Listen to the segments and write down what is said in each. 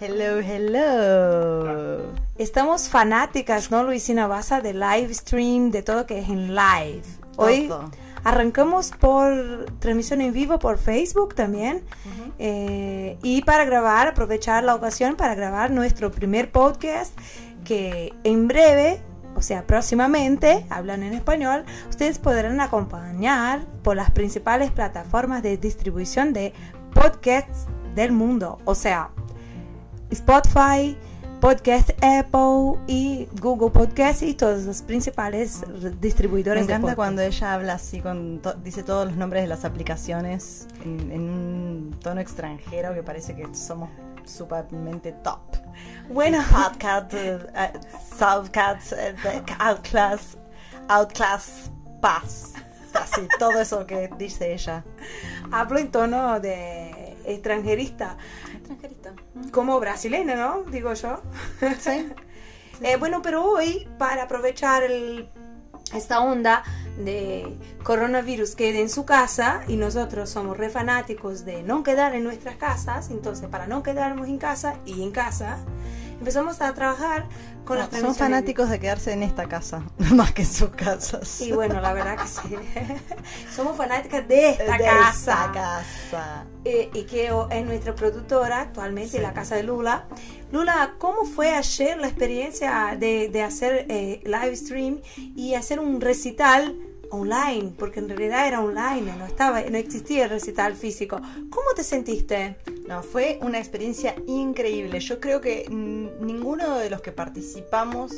Hello, hello. Estamos fanáticas, ¿no, Luisina Baza? De live stream, de todo que es en live. Hoy Todo. arrancamos por transmisión en vivo por Facebook también. Eh, y para grabar, aprovechar la ocasión para grabar nuestro primer podcast que en breve, o sea, próximamente, hablan en español, ustedes podrán acompañar por las principales plataformas de distribución de podcasts del mundo. O sea, Spotify, Podcast Apple y Google Podcast y todos los principales Me distribuidores de encanta cuando ella habla así, con to- dice todos los nombres de las aplicaciones en, en un tono extranjero que parece que somos supermente top. Bueno, Podcast, eh, de- Outclass, Outclass Pass. Así, todo eso que dice ella. hablo en tono de extranjerista, Extranjerito. Como brasileña, ¿no? Digo yo. Sí. Eh, bueno, pero hoy, para aprovechar el- esta onda de coronavirus, quede en su casa y nosotros somos re fanáticos de no quedar en nuestras casas, entonces para no quedarnos en casa y en casa, empezamos a trabajar con las Son fanáticos de quedarse en esta casa, más que en sus casas. Y bueno, la verdad que sí. Somos fanáticas de esta De casa. esta casa. Eh, y que o- es nuestra productora actualmente Sí. la casa de Lula. Lula, ¿cómo fue ayer la experiencia de, de hacer eh, live stream y hacer un recital online? Porque en realidad era online, no estaba, no existía el recital físico. ¿Cómo te sentiste? No, fue una experiencia increíble. Yo creo que ninguno de los que participamos,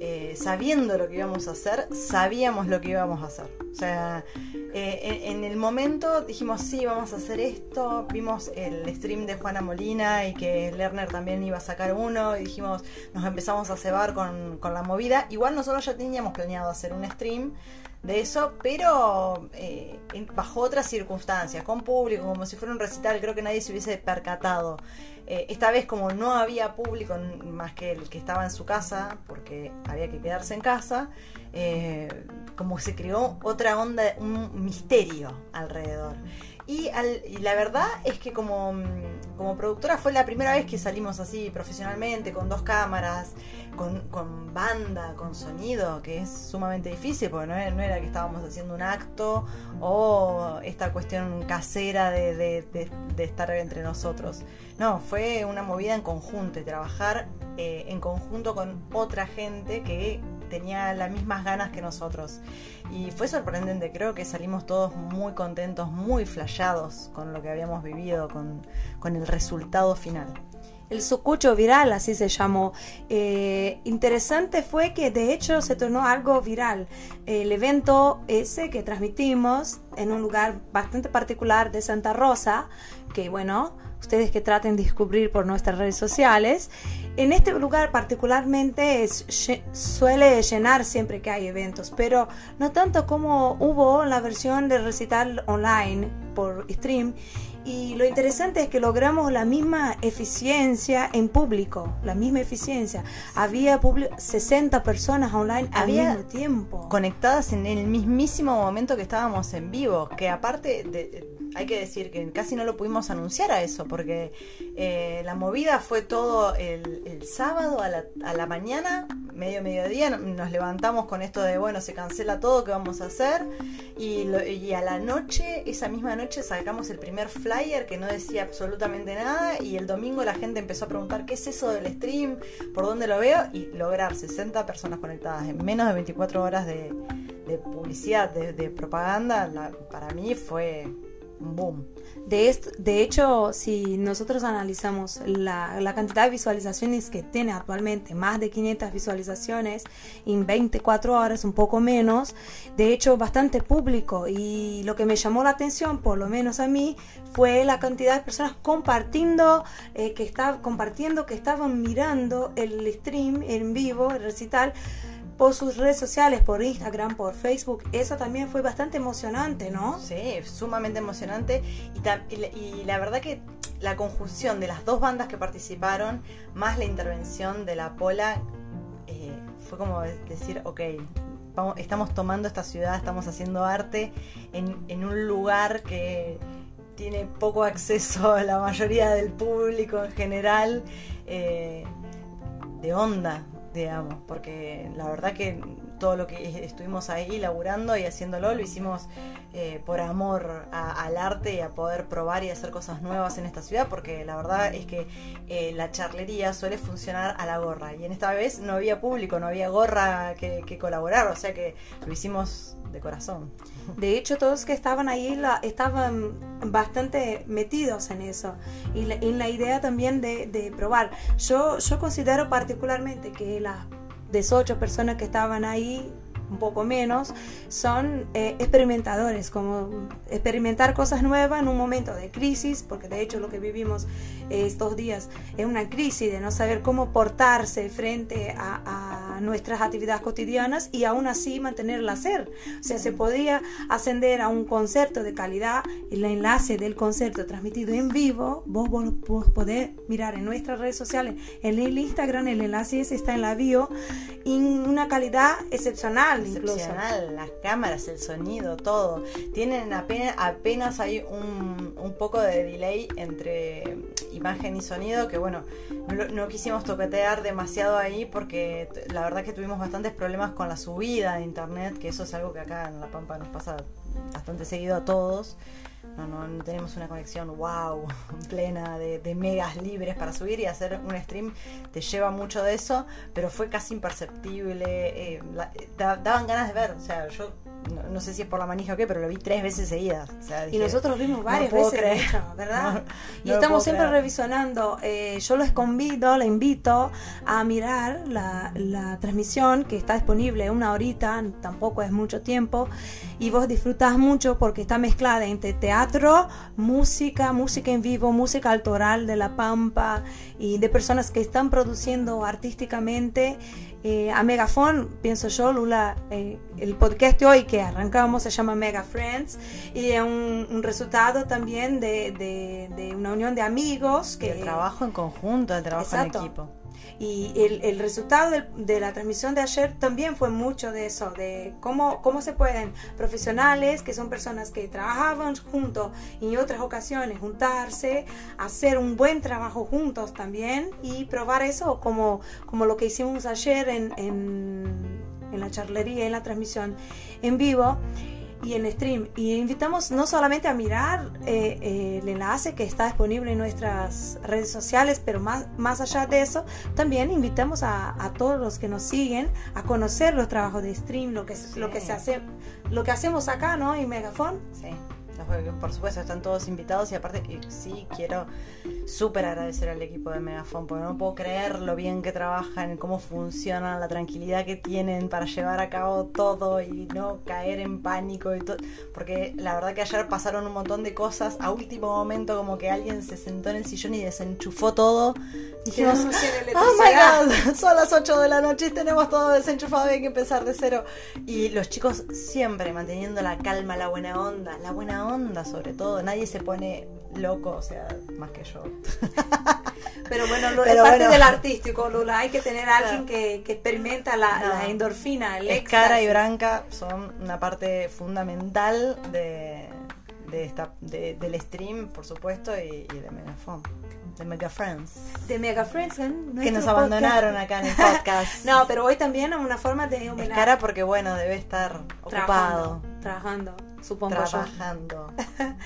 eh, sabiendo lo que íbamos a hacer, sabíamos lo que íbamos a hacer. O sea, eh, en, en el momento dijimos, sí, vamos a hacer esto. Vimos el stream de Juana Molina y que Lerner también iba a sacar uno. Y dijimos, nos empezamos a cebar con, con la movida. Igual nosotros ya teníamos planeado hacer un stream de eso, pero eh, bajo otras circunstancias, con público, como si fuera un recital, creo que nadie se hubiese percatado. Eh, esta vez como no había público más que el que estaba en su casa, porque había que quedarse en casa, eh, como se creó otra onda, un misterio alrededor. Y, al- y la verdad es que como, mm, como productora fue la primera vez que salimos así profesionalmente, con dos cámaras, con, banda, con sonido, que es sumamente difícil, porque no era, no era que estábamos haciendo un acto o esta cuestión casera de- de estar entre nosotros. No, fue una movida en conjunto y trabajar eh, en conjunto con otra gente que tenía las mismas ganas que nosotros. Y fue sorprendente, creo que salimos todos muy contentos, muy flashados con lo que habíamos vivido, con, con el resultado final. El sucucho viral, así se llamó. Eh, interesante fue que de hecho se tornó algo viral. El evento ese que transmitimos en un lugar bastante particular de Santa Rosa, que bueno, ustedes que traten de descubrir por nuestras redes sociales, en este lugar particularmente suele llenar siempre que hay eventos, pero no tanto como hubo la versión de recital online por stream. Y lo interesante es que logramos la misma eficiencia en público, la misma eficiencia. Había publi- 60 personas online Había al mismo tiempo. conectadas en el mismísimo momento que estábamos en vivo, que aparte de- hay que decir que casi no lo pudimos anunciar a eso, porque eh, la movida fue todo el, sábado a la, a la mañana, medio mediodía, no- nos levantamos con esto de, bueno, se cancela todo, ¿qué vamos a hacer? Y, lo- y a la noche, esa misma noche, sacamos el primer flyer que no decía absolutamente nada y el domingo la gente empezó a preguntar, ¿qué es eso del stream? ¿Por dónde lo veo? Y lograr 60 personas conectadas en menos de 24 horas de, de publicidad, de, de propaganda, la- para mí fue boom. De, esto- de hecho, si nosotros analizamos la, la cantidad de visualizaciones que tiene actualmente, más de 500 visualizaciones en 24 horas, un poco menos, de hecho bastante público y lo que me llamó la atención, por lo menos a mí, fue la cantidad de personas compartiendo, eh, que estaban compartiendo, que estaban mirando el stream en vivo, el recital por sus redes sociales, por Instagram, por Facebook. Eso también fue bastante emocionante, ¿no? Sí, sumamente emocionante. Y, y la- verdad que la conjunción de las dos bandas que participaron, más la intervención de la Pola, eh, fue como de- decir, ok, vamos- estamos tomando esta ciudad, estamos haciendo arte en, en un lugar que tiene poco acceso a la mayoría del público en general eh, de onda, digamos, porque la verdad que todo lo que estuvimos ahí laburando y haciéndolo lo hicimos eh, por amor al arte y a poder probar y hacer cosas nuevas en esta ciudad, porque la verdad es que eh, la charlería suele funcionar a la gorra y en esta vez no había público, no había gorra que, colaborar, o sea que lo hicimos de corazón. De hecho, todos que estaban ahí estaban bastante metidos en eso y en la idea también de, de probar. Yo, yo considero particularmente que las de ocho personas que estaban ahí un poco menos, son eh, experimentadores, como experimentar cosas nuevas en un momento de crisis, porque de hecho lo que vivimos estos días es una crisis de no saber cómo portarse frente a, nuestras actividades cotidianas y aún así mantener el hacer. O sea, se podía ascender a un concierto de calidad, el enlace del concierto transmitido en vivo, vos, vos, podés mirar en nuestras redes sociales, en el Instagram, el enlace está en la bio, en una calidad excepcional excepcional, las cámaras, el sonido, todo. Tienen apenas, apenas hay un, un poco de delay entre imagen y sonido que bueno, no, quisimos toquetear demasiado ahí porque la verdad que tuvimos bastantes problemas con la subida de internet, que eso es algo que acá en La Pampa nos pasa bastante seguido a todos. No, no, tenemos una conexión wow, plena de, megas libres para subir y hacer un stream te lleva mucho de eso, pero fue casi imperceptible. Eh, daban ganas de ver, o sea, yo no, sé si es por la manija o qué, pero lo vi tres veces seguidas. y nosotros lo vimos varias veces, ¿verdad? y estamos siempre revisionando. Eh, yo les convido, les invito a mirar la, la transmisión que está disponible una horita, tampoco es mucho tiempo, y vos disfrutás mucho porque está mezclada entre teatro, música, música en vivo, música autoral de La Pampa y de personas que están produciendo artísticamente eh, a Megafon, pienso yo, Lula, eh, el podcast de hoy que arrancamos se llama Mega Friends y es un, resultado también de, de, una unión de amigos. Que, el trabajo en conjunto, el trabajo en equipo. Y el, el resultado de, la transmisión de ayer también fue mucho de eso, de cómo, cómo se pueden profesionales, que son personas que trabajaban juntos y en otras ocasiones juntarse, hacer un buen trabajo juntos también y probar eso como, como lo que hicimos ayer en, en, en la charlería, en la transmisión en vivo y en stream. Y invitamos no solamente a mirar eh, eh, el enlace que está disponible en nuestras redes sociales, pero más, más allá de eso, también invitamos a, a todos los que nos siguen a conocer los trabajos de stream, lo que, lo que se hace, lo que hacemos acá, ¿no? En Megafon. Sí por supuesto están todos invitados y aparte sí quiero súper agradecer al equipo de Megafon porque no puedo creer lo bien que trabajan, cómo funcionan, la tranquilidad que tienen para llevar a cabo todo y no caer en pánico y todo, porque la verdad que ayer pasaron un montón de cosas a último momento como que alguien se sentó en el sillón y desenchufó todo. Dijimos, oh my god, son las 8 de la noche y tenemos todo desenchufado y hay que empezar de cero. Y los chicos siempre manteniendo la calma, la buena onda, la buena onda onda sobre todo, nadie se pone loco, o sea, más que yo. Pero bueno, lo, es parte del artístico, Lula, hay que tener a alguien que, que, experimenta la, endorfina, el Escara y Branca son una parte fundamental de, de esta, del stream, por supuesto, y, de Megafon. De Mega Friends. De Mega Friends, ¿eh? Que nos abandonaron acá en el podcast. no, pero hoy también es una forma de Escara porque, bueno, debe estar ocupado. Trabajando supongo Trabajando.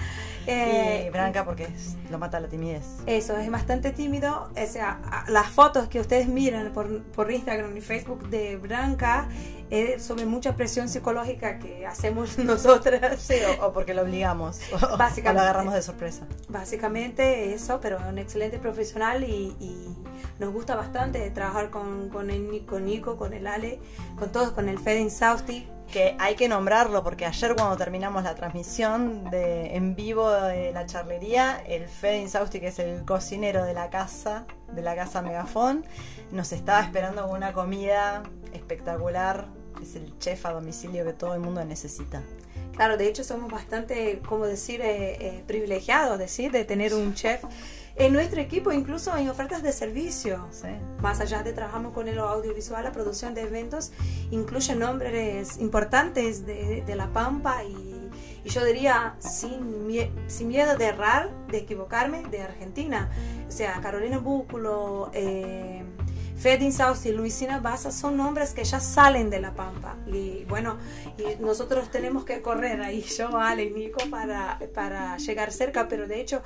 Eh, y Branca porque lo mata la timidez. Eso, es bastante tímido. O sea, las fotos que ustedes miran por, por Instagram y Facebook de Branca es sobre mucha presión psicológica que hacemos nosotras. Sí, o, porque lo obligamos. Básicamente. O lo agarramos de sorpresa. Básicamente eso, pero es un excelente profesional y, nos gusta bastante trabajar con, con, el, Nico, con el Ale, con todos, con el Fedin Sausti que hay que nombrarlo porque ayer cuando terminamos la transmisión en vivo de la charlería, el Fede Insausti, que es el cocinero de la casa, de la casa Megafon, nos estaba esperando con una comida espectacular. Es el chef a domicilio que todo el mundo necesita. Claro, de hecho somos bastante, como decir, eh, eh, privilegiados, decir, de tener un chef en nuestro equipo, incluso en ofertas de servicio. Más allá de trabajamos con el audiovisual, la producción de eventos incluye nombres importantes de, de La Pampa y, y yo diría, sin, sin miedo de errar, de equivocarme, de Argentina. O sea, Carolina Búculo, eh, Fedin Saus y Luisina Baza son nombres que ya salen de La Pampa. Y bueno, y nosotros tenemos que correr ahí, yo, Ale y Nico, para, para llegar cerca, pero de hecho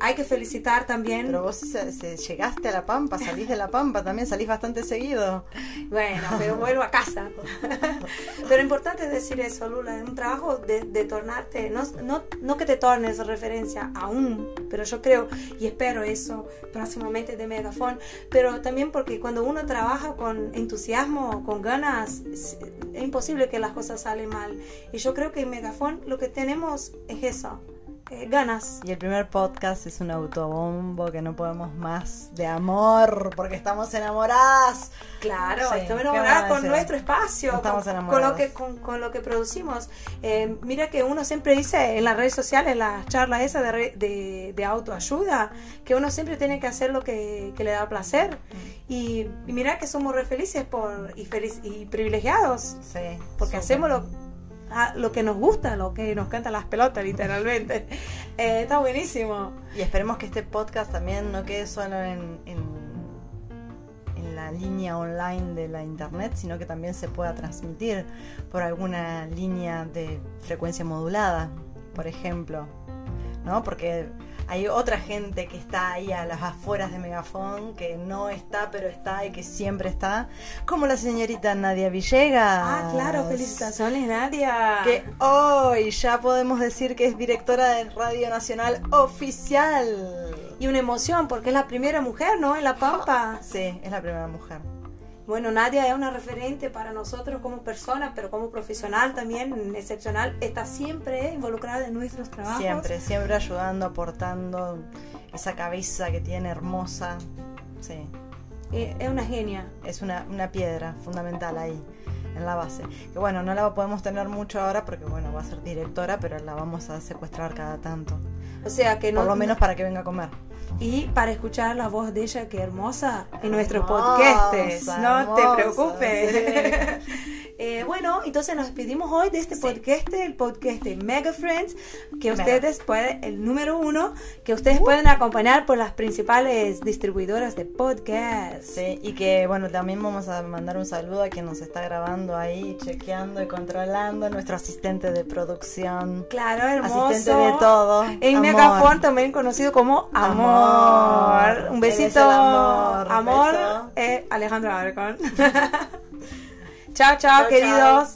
hay que felicitar también. Pero vos se- se- llegaste a La Pampa, salís de La Pampa también, salís bastante seguido. Bueno, pero vuelvo a casa. pero importante decir eso, Lula, en un trabajo de, de tornarte, no, no, no que te tornes referencia aún, pero yo creo y espero eso próximamente de Megafon, pero también porque cuando uno trabaja con entusiasmo, con ganas, es imposible que las cosas salen mal. Y yo creo que en Megafon lo que tenemos es eso, eh, ganas. Y el primer podcast es un autobombo que no podemos más de amor, porque estamos enamoradas. Claro, Sí, estamos ¿qué enamoradas con nuestro espacio, Estamos con, con enamoradas. lo que, con, con lo que producimos. Eh, mira que uno siempre dice en las redes sociales, en las charlas esas de, re- de, de autoayuda, que uno siempre tiene que hacer lo que, que le da placer. Mm. Y, y mira que somos re felices por, y, feliz, y privilegiados, Sí. porque hacemos lo, a- lo que nos gusta, lo que nos canta las pelotas, literalmente. Eh, está buenísimo. Y esperemos que este podcast también no quede solo en, en la línea online de la internet, sino que también se pueda transmitir por alguna línea de frecuencia modulada, por ejemplo. ¿No? Porque hay otra gente que está ahí a las afueras de Megafón, que no está, pero está y que siempre está, como la señorita Nadia Villegas. Ah, claro, felicitaciones, Nadia. Que hoy ya podemos decir que es directora de Radio Nacional Oficial. Y una emoción, porque es la primera mujer, ¿no? En La Pampa. Sí, es la primera mujer. Bueno, Nadia es una referente para nosotros como persona, pero como profesional también excepcional. Está siempre involucrada en nuestros trabajos. Siempre, siempre ayudando, aportando esa cabeza que tiene hermosa. Sí, Eh, Es una genia. es una, una piedra fundamental ahí, en la base. Que bueno, no la podemos tener mucho ahora porque bueno, va a ser directora, pero la vamos a secuestrar cada tanto. O sea que no. Por lo menos para que venga a comer. Y para escuchar la voz de ella, que hermosa, en nuestros Hermosa, podcasts. No te hermosa, preocupes. Eh, bueno, entonces nos despedimos hoy de este podcast, el podcast de Mega Friends, que Mega. ustedes pueden, el número uno, que ustedes pueden acompañar por las principales distribuidoras de podcast. Sí, y que bueno, también vamos a mandar un saludo a quien nos está grabando ahí, chequeando y controlando, nuestro asistente de producción. Claro, hermoso. Asistente de todo. En. Megafon también conocido como Amor. Amor. Un besito. amor. Amor, eh, Alejandro Alarcón. chao, chao, queridos.